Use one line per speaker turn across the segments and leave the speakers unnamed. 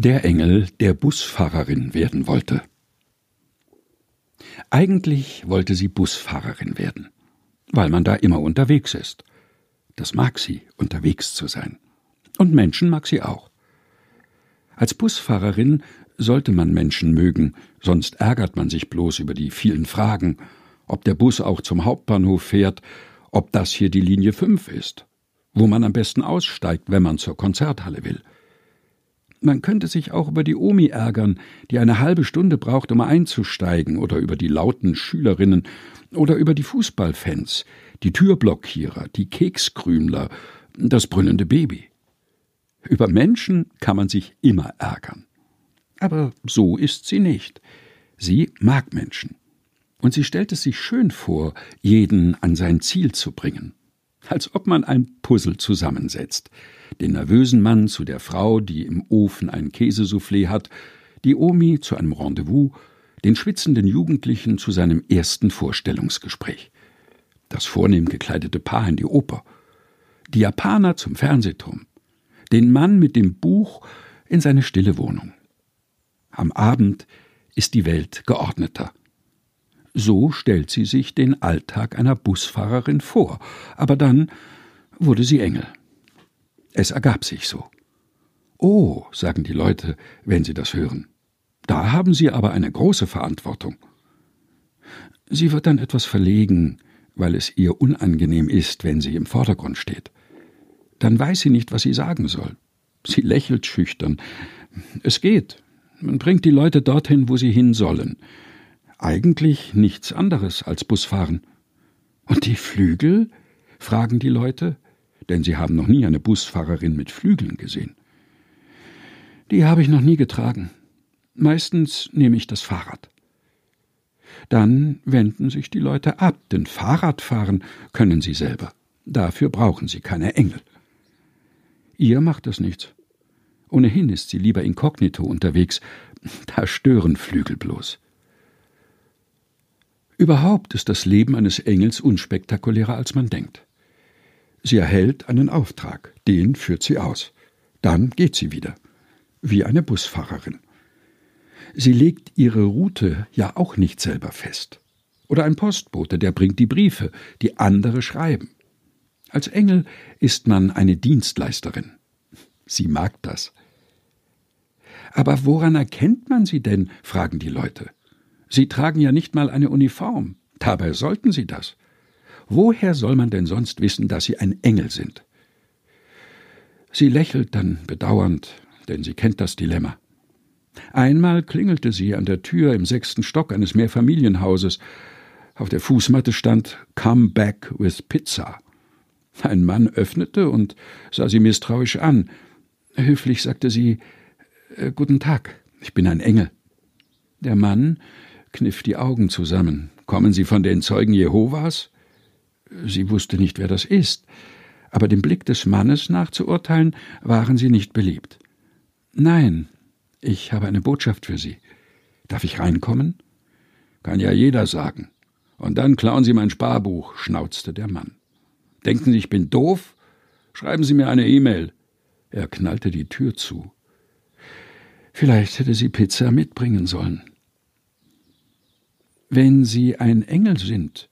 Der Engel, der Busfahrerin werden wollte. Eigentlich wollte sie Busfahrerin werden, weil man da immer unterwegs ist. Das mag sie, unterwegs zu sein. Und Menschen mag sie auch. Als Busfahrerin sollte man Menschen mögen, sonst ärgert man sich bloß über die vielen Fragen, ob der Bus auch zum Hauptbahnhof fährt, ob das hier die Linie 5 ist, wo man am besten aussteigt, wenn man zur Konzerthalle will. Man könnte sich auch über die Omi ärgern, die eine halbe Stunde braucht, um einzusteigen, oder über die lauten Schülerinnen, oder über die Fußballfans, die Türblockierer, die Kekskrümler, das brüllende Baby. Über Menschen kann man sich immer ärgern. Aber so ist sie nicht. Sie mag Menschen. Und sie stellt es sich schön vor, jeden an sein Ziel zu bringen. Als ob man ein Puzzle zusammensetzt den nervösen Mann zu der Frau, die im Ofen ein Käsesoufflé hat, die Omi zu einem Rendezvous, den schwitzenden Jugendlichen zu seinem ersten Vorstellungsgespräch, das vornehm gekleidete Paar in die Oper, die Japaner zum Fernsehturm, den Mann mit dem Buch in seine stille Wohnung. Am Abend ist die Welt geordneter. So stellt sie sich den Alltag einer Busfahrerin vor, aber dann wurde sie Engel. Es ergab sich so. Oh, sagen die Leute, wenn sie das hören. Da haben Sie aber eine große Verantwortung. Sie wird dann etwas verlegen, weil es ihr unangenehm ist, wenn sie im Vordergrund steht. Dann weiß sie nicht, was sie sagen soll. Sie lächelt schüchtern. Es geht. Man bringt die Leute dorthin, wo sie hin sollen. Eigentlich nichts anderes als Busfahren. Und die Flügel? fragen die Leute denn sie haben noch nie eine Busfahrerin mit Flügeln gesehen. Die habe ich noch nie getragen. Meistens nehme ich das Fahrrad. Dann wenden sich die Leute ab, denn Fahrradfahren können sie selber. Dafür brauchen sie keine Engel. Ihr macht das nichts. Ohnehin ist sie lieber inkognito unterwegs, da stören Flügel bloß. Überhaupt ist das Leben eines Engels unspektakulärer, als man denkt. Sie erhält einen Auftrag, den führt sie aus. Dann geht sie wieder, wie eine Busfahrerin. Sie legt ihre Route ja auch nicht selber fest. Oder ein Postbote, der bringt die Briefe, die andere schreiben. Als Engel ist man eine Dienstleisterin. Sie mag das. Aber woran erkennt man sie denn? fragen die Leute. Sie tragen ja nicht mal eine Uniform. Dabei sollten sie das. Woher soll man denn sonst wissen, dass Sie ein Engel sind? Sie lächelt dann bedauernd, denn sie kennt das Dilemma. Einmal klingelte sie an der Tür im sechsten Stock eines Mehrfamilienhauses. Auf der Fußmatte stand Come back with Pizza. Ein Mann öffnete und sah sie misstrauisch an. Höflich sagte sie äh, Guten Tag, ich bin ein Engel. Der Mann kniff die Augen zusammen. Kommen Sie von den Zeugen Jehovas? Sie wusste nicht, wer das ist, aber dem Blick des Mannes nachzuurteilen, waren sie nicht beliebt. Nein, ich habe eine Botschaft für Sie. Darf ich reinkommen? Kann ja jeder sagen. Und dann klauen Sie mein Sparbuch, schnauzte der Mann. Denken Sie, ich bin doof? Schreiben Sie mir eine E-Mail. Er knallte die Tür zu. Vielleicht hätte sie Pizza mitbringen sollen. Wenn Sie ein Engel sind,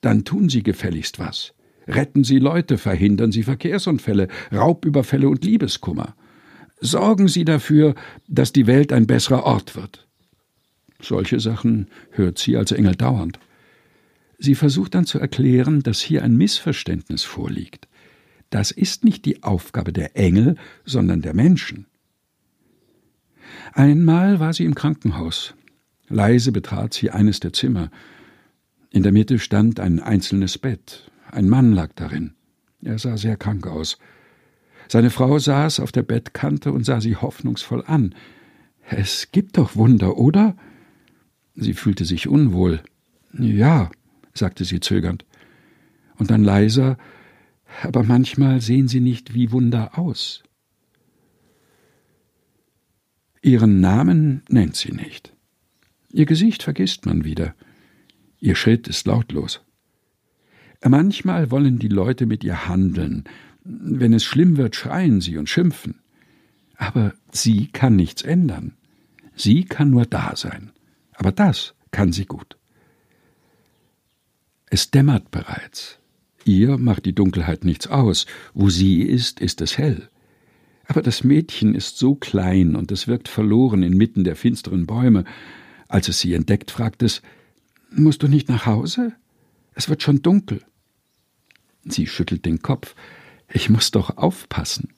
dann tun Sie gefälligst was. Retten Sie Leute, verhindern Sie Verkehrsunfälle, Raubüberfälle und Liebeskummer. Sorgen Sie dafür, dass die Welt ein besserer Ort wird. Solche Sachen hört sie als Engel dauernd. Sie versucht dann zu erklären, dass hier ein Missverständnis vorliegt. Das ist nicht die Aufgabe der Engel, sondern der Menschen. Einmal war sie im Krankenhaus. Leise betrat sie eines der Zimmer. In der Mitte stand ein einzelnes Bett. Ein Mann lag darin. Er sah sehr krank aus. Seine Frau saß auf der Bettkante und sah sie hoffnungsvoll an. Es gibt doch Wunder, oder? Sie fühlte sich unwohl. Ja, sagte sie zögernd. Und dann leiser, aber manchmal sehen sie nicht wie Wunder aus. Ihren Namen nennt sie nicht. Ihr Gesicht vergisst man wieder. Ihr Schritt ist lautlos. Manchmal wollen die Leute mit ihr handeln. Wenn es schlimm wird, schreien sie und schimpfen. Aber sie kann nichts ändern. Sie kann nur da sein. Aber das kann sie gut. Es dämmert bereits. Ihr macht die Dunkelheit nichts aus. Wo sie ist, ist es hell. Aber das Mädchen ist so klein und es wirkt verloren inmitten der finsteren Bäume. Als es sie entdeckt, fragt es: Musst du nicht nach Hause? Es wird schon dunkel. Sie schüttelt den Kopf. Ich muss doch aufpassen.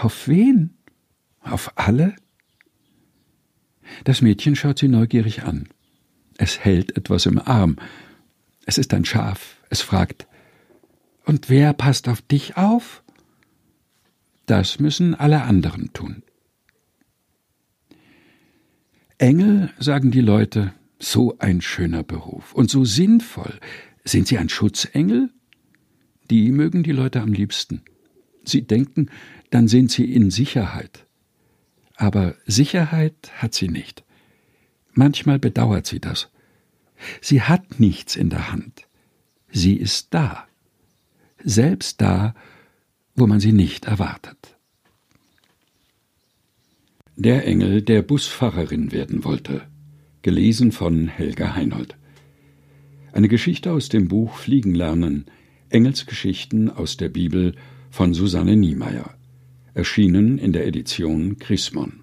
Auf wen? Auf alle? Das Mädchen schaut sie neugierig an. Es hält etwas im Arm. Es ist ein Schaf. Es fragt Und wer passt auf dich auf? Das müssen alle anderen tun. Sagen die Leute, so ein schöner Beruf und so sinnvoll. Sind Sie ein Schutzengel? Die mögen die Leute am liebsten. Sie denken, dann sind sie in Sicherheit. Aber Sicherheit hat sie nicht. Manchmal bedauert sie das. Sie hat nichts in der Hand. Sie ist da. Selbst da, wo man sie nicht erwartet. Der Engel, der Busfahrerin werden wollte. Gelesen von Helga Heinold. Eine Geschichte aus dem Buch Fliegen lernen. Engelsgeschichten aus der Bibel von Susanne Niemeyer. Erschienen in der Edition Chrismon.